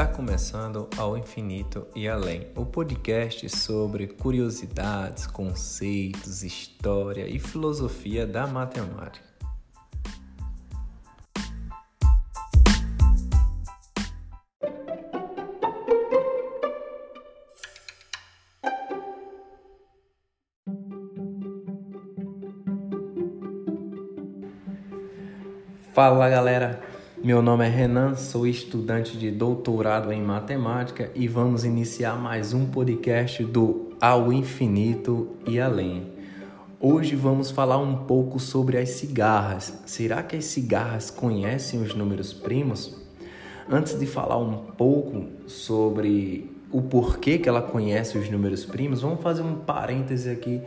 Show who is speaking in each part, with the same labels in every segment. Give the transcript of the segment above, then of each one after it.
Speaker 1: Está começando ao infinito e além, o podcast sobre curiosidades, conceitos, história e filosofia da matemática. Fala galera, meu nome é Renan, sou estudante de doutorado em matemática e vamos iniciar mais um podcast do Ao Infinito e Além. Hoje vamos falar um pouco sobre as cigarras. Será que as cigarras conhecem os números primos? Antes de falar um pouco sobre o porquê que ela conhece os números primos, vamos fazer um parêntese aqui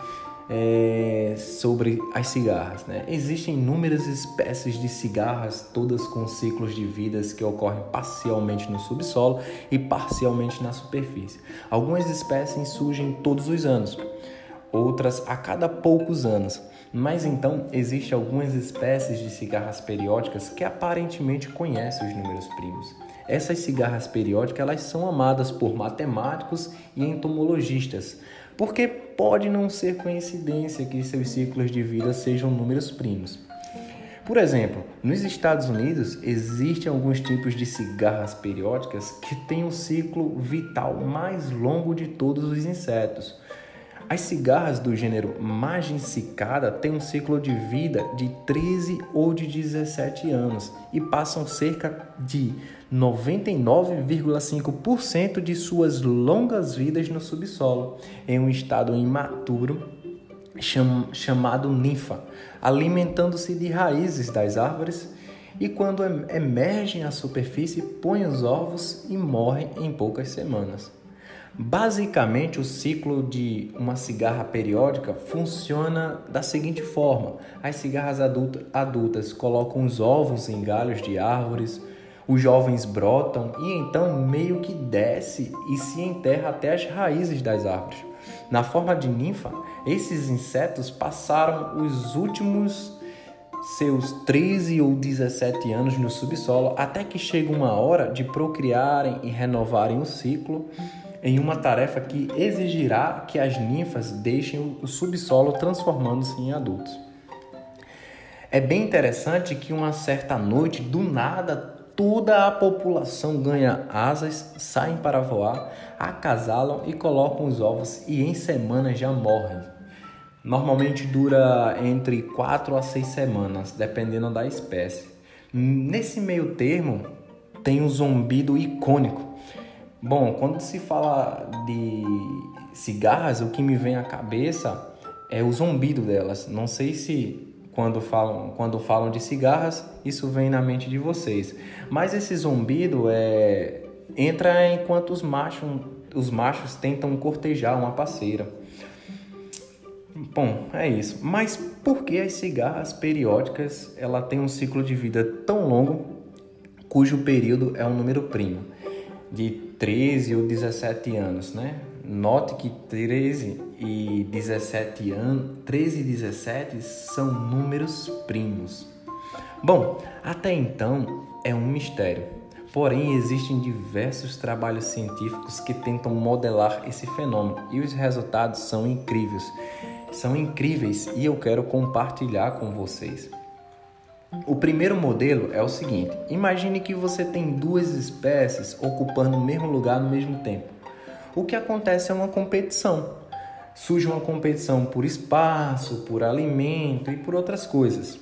Speaker 1: é, sobre as cigarras. Né? Existem inúmeras espécies de cigarras, todas com ciclos de vidas que ocorrem parcialmente no subsolo e parcialmente na superfície. Algumas espécies surgem todos os anos, outras a cada poucos anos. Mas então existem algumas espécies de cigarras periódicas que aparentemente conhecem os números primos. Essas cigarras periódicas elas são amadas por matemáticos e entomologistas, porque pode não ser coincidência que seus ciclos de vida sejam números primos. Por exemplo, nos Estados Unidos existem alguns tipos de cigarras periódicas que têm um ciclo vital mais longo de todos os insetos. As cigarras do gênero Magicicada têm um ciclo de vida de 13 ou de 17 anos e passam cerca de 99,5% de suas longas vidas no subsolo, em um estado imaturo cham chamado ninfa, alimentando-se de raízes das árvores e quando emergem à superfície põem os ovos e morrem em poucas semanas. Basicamente, o ciclo de uma cigarra periódica funciona da seguinte forma: as cigarras adulta, adultas colocam os ovos em galhos de árvores, os jovens brotam e então meio que desce e se enterra até as raízes das árvores. Na forma de ninfa, esses insetos passaram os últimos seus 13 ou 17 anos no subsolo até que chega uma hora de procriarem e renovarem o ciclo em uma tarefa que exigirá que as ninfas deixem o subsolo transformando-se em adultos. É bem interessante que uma certa noite, do nada, toda a população ganha asas, saem para voar, acasalam e colocam os ovos e em semanas já morrem. Normalmente dura entre 4 a 6 semanas, dependendo da espécie. Nesse meio termo, tem um zumbido icônico Bom, quando se fala de cigarras, o que me vem à cabeça é o zumbido delas. Não sei se quando falam, quando falam de cigarras, isso vem na mente de vocês. Mas esse zumbido é entra enquanto os machos, os machos tentam cortejar uma parceira. Bom, é isso. Mas por que as cigarras periódicas ela tem um ciclo de vida tão longo, cujo período é um número primo? de 13 ou 17 anos, né? Note que 13 e 17 anos, 13 e 17 são números primos. Bom, até então é um mistério. Porém, existem diversos trabalhos científicos que tentam modelar esse fenômeno e os resultados são incríveis. São incríveis e eu quero compartilhar com vocês. O primeiro modelo é o seguinte: imagine que você tem duas espécies ocupando o mesmo lugar no mesmo tempo. O que acontece é uma competição. Surge uma competição por espaço, por alimento e por outras coisas.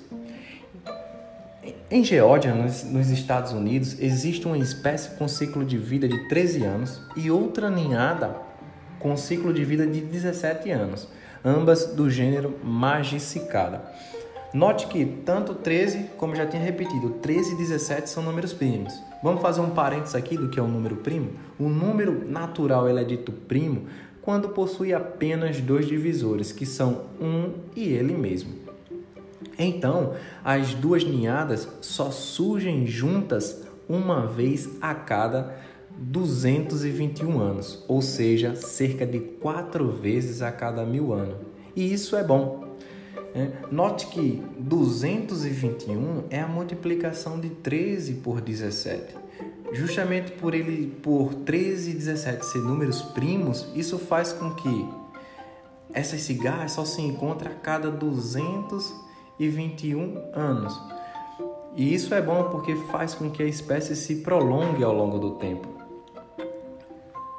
Speaker 1: Em Geórgia, nos, Estados Unidos, existe uma espécie com ciclo de vida de 13 anos e outra ninhada com ciclo de vida de 17 anos, ambas do gênero Magicicada. Note que tanto 13, como já tinha repetido, 13 e 17 são números primos. Vamos fazer um parênteses aqui do que é um número primo? O número natural ele é dito primo quando possui apenas dois divisores, que são 1 e ele mesmo. Então, as duas ninhadas só surgem juntas uma vez a cada 221 anos, ou seja, cerca de quatro vezes a cada mil anos. E isso é bom, note que 221 é a multiplicação de 13 por 17. Justamente por ele por 13 e 17 ser números primos, isso faz com que essas cigarras só se encontrem a cada 221 anos. E isso é bom porque faz com que a espécie se prolongue ao longo do tempo.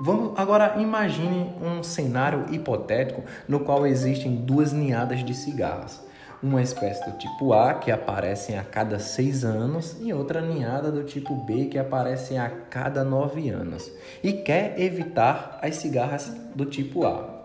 Speaker 1: Vamos agora imagine um cenário hipotético no qual existem duas ninhadas de cigarras. Uma espécie do tipo A que aparecem a cada seis anos e outra ninhada do tipo B que aparecem a cada nove anos e quer evitar as cigarras do tipo A.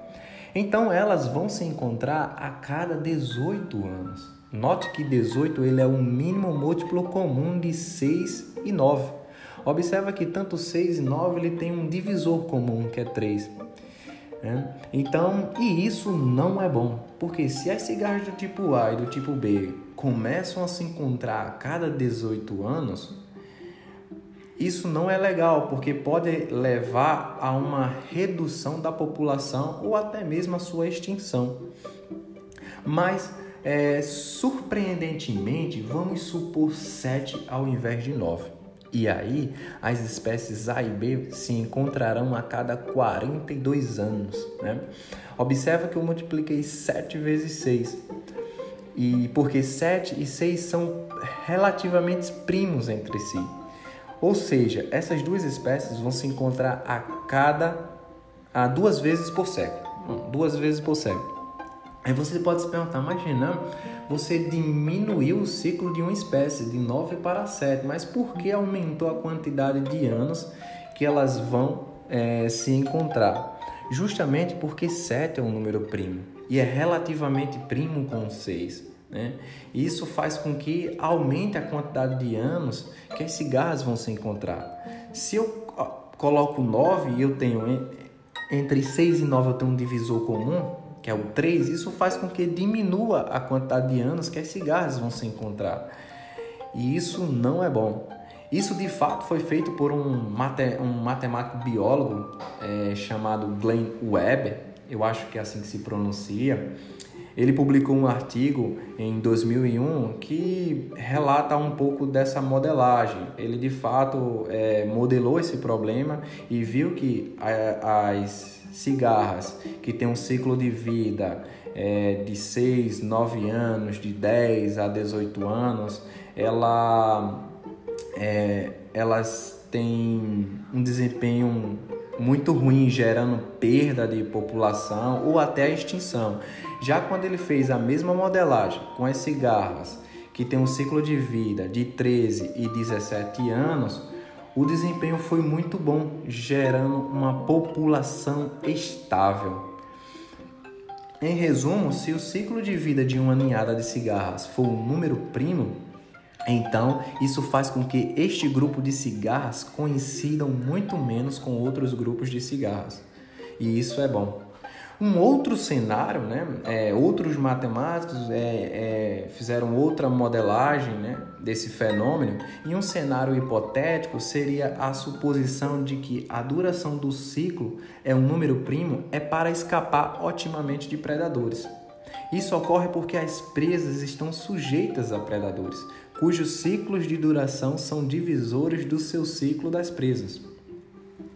Speaker 1: Então elas vão se encontrar a cada 18 anos. Note que 18 ele é o mínimo múltiplo comum de 6 e 9. Observa que tanto 6 e 9 ele tem um divisor comum, que é 3. É? Então, e isso não é bom, porque se as cigarras do tipo A e do tipo B começam a se encontrar a cada 18 anos, isso não é legal, porque pode levar a uma redução da população ou até mesmo a sua extinção. Mas é, surpreendentemente, vamos supor 7 ao invés de 9. E aí, as espécies A e B se encontrarão a cada 42 anos. Né? Observa que eu multipliquei 7 vezes 6. E porque 7 e 6 são relativamente primos entre si. Ou seja, essas duas espécies vão se encontrar a cada a duas vezes por século. Duas vezes por século. Aí você pode se perguntar, imagina, você diminuiu o ciclo de uma espécie de 9 para 7, mas por que aumentou a quantidade de anos que elas vão é, se encontrar? Justamente porque 7 é um número primo e é relativamente primo com 6. Né? Isso faz com que aumente a quantidade de anos que as cigarras vão se encontrar. Se eu coloco 9 e eu tenho entre 6 e 9 eu tenho um divisor comum, que é o 3, isso faz com que diminua a quantidade de anos que as cigarras vão se encontrar. E isso não é bom. Isso de fato foi feito por um, mate, um matemático biólogo é, chamado Glenn Webb, eu acho que é assim que se pronuncia. Ele publicou um artigo em 2001 que relata um pouco dessa modelagem. Ele de fato é, modelou esse problema e viu que as cigarras que tem um ciclo de vida é, de 6, 9 anos, de 10 a 18 anos, ela, é, elas têm um desempenho muito ruim, gerando perda de população ou até a extinção. Já quando ele fez a mesma modelagem com as cigarras, que tem um ciclo de vida de 13 e 17 anos, o desempenho foi muito bom, gerando uma população estável. Em resumo, se o ciclo de vida de uma ninhada de cigarras for um número primo, então isso faz com que este grupo de cigarras coincidam muito menos com outros grupos de cigarras. E isso é bom. Um outro cenário, né? É, outros matemáticos é, é, fizeram outra modelagem né, desse fenômeno e um cenário hipotético seria a suposição de que a duração do ciclo é um número primo é para escapar otimamente de predadores. Isso ocorre porque as presas estão sujeitas a predadores, cujos ciclos de duração são divisores do seu ciclo das presas.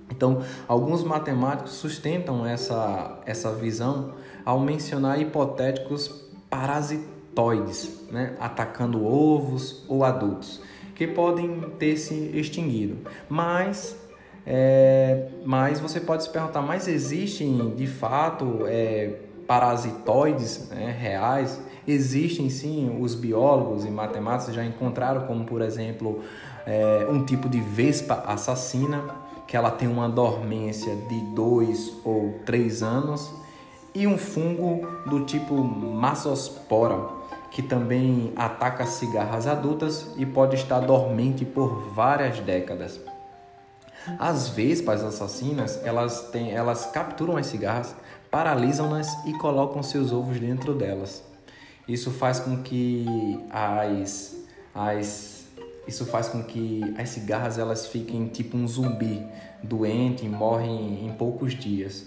Speaker 1: Então, alguns matemáticos sustentam essa, essa visão ao mencionar hipotéticos parasitoides, né, atacando ovos ou adultos, que podem ter se extinguido. Mas, é, mas você pode se perguntar, mas existem de fato é, parasitoides né, reais? Existem sim, os biólogos e matemáticos já encontraram, como por exemplo, é, um tipo de vespa assassina que ela tem uma dormência de dois ou três anos, e um fungo do tipo Massospora, que também ataca cigarras adultas e pode estar dormente por várias décadas. As vespas assassinas, elas, têm, elas capturam as cigarras, paralisam-nas e colocam seus ovos dentro delas. Isso faz com que as, as isso faz com que as cigarras elas fiquem tipo um zumbi, doente, morrem em poucos dias.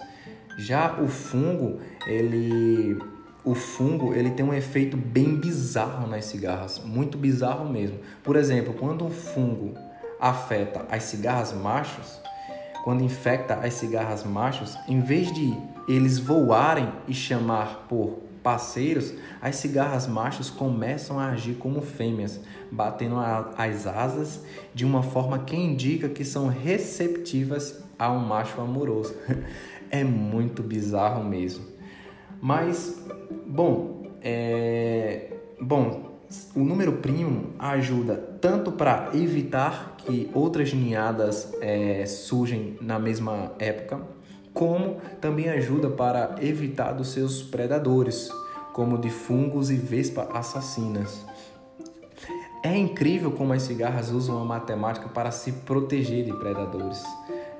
Speaker 1: Já o fungo, ele o fungo ele tem um efeito bem bizarro nas cigarras, muito bizarro mesmo. Por exemplo, quando um fungo afeta as cigarras machos, quando infecta as cigarras machos, em vez de eles voarem e chamar por parceiros, as cigarras machos começam a agir como fêmeas, batendo as asas de uma forma que indica que são receptivas a um macho amoroso. é muito bizarro mesmo. Mas, bom, é... bom, o número primo ajuda tanto para evitar que outras ninhadas é, surgem na mesma época, como também ajuda para evitar dos seus predadores, como de fungos e vespa assassinas. É incrível como as cigarras usam a matemática para se proteger de predadores.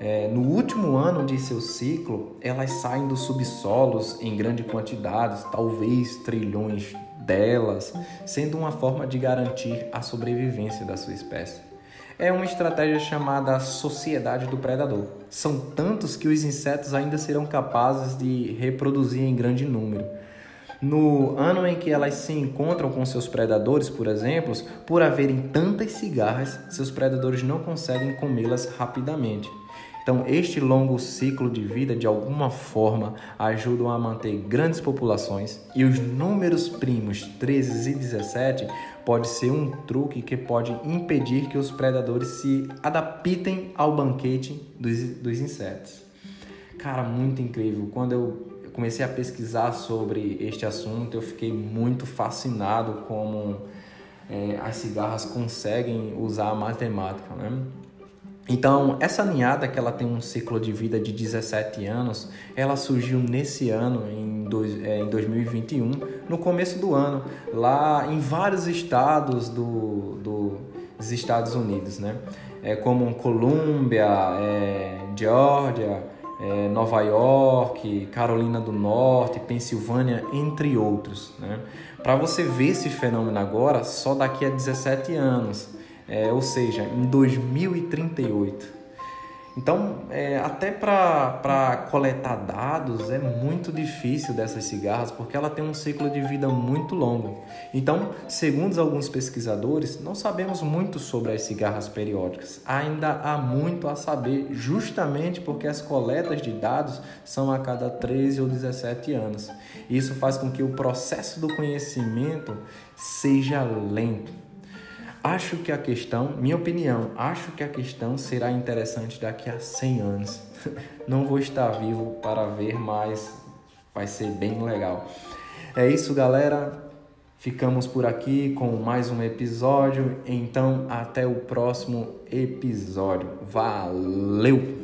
Speaker 1: É, no último ano de seu ciclo, elas saem dos subsolos em grande quantidade, talvez trilhões delas, sendo uma forma de garantir a sobrevivência da sua espécie. É uma estratégia chamada sociedade do predador. São tantos que os insetos ainda serão capazes de reproduzir em grande número. No ano em que elas se encontram com seus predadores, por exemplo, por haverem tantas cigarras, seus predadores não conseguem comê-las rapidamente. Então, este longo ciclo de vida, de alguma forma, ajudam a manter grandes populações e os números primos 13 e 17 pode ser um truque que pode impedir que os predadores se adaptem ao banquete dos, dos insetos. Cara, muito incrível. Quando eu comecei a pesquisar sobre este assunto, eu fiquei muito fascinado como é, as cigarras conseguem usar a matemática, né? Então, essa ninhada, que ela tem um ciclo de vida de 17 anos, ela surgiu nesse ano, em, dois, é, em 2021, no começo do ano, lá em vários estados do, do, dos Estados Unidos, né? É, como Colômbia, é, Geórgia, é, Nova York, Carolina do Norte, Pensilvânia, entre outros, né? Para você ver esse fenômeno agora, só daqui a 17 anos é, ou seja, em 2038. Então, é, até para coletar dados é muito difícil dessas cigarras porque ela tem um ciclo de vida muito longo. Então, segundo alguns pesquisadores, não sabemos muito sobre as cigarras periódicas. Ainda há muito a saber, justamente porque as coletas de dados são a cada 13 ou 17 anos. Isso faz com que o processo do conhecimento seja lento. Acho que a questão, minha opinião, acho que a questão será interessante daqui a 100 anos. Não vou estar vivo para ver, mas vai ser bem legal. É isso, galera. Ficamos por aqui com mais um episódio. Então, até o próximo episódio. Valeu!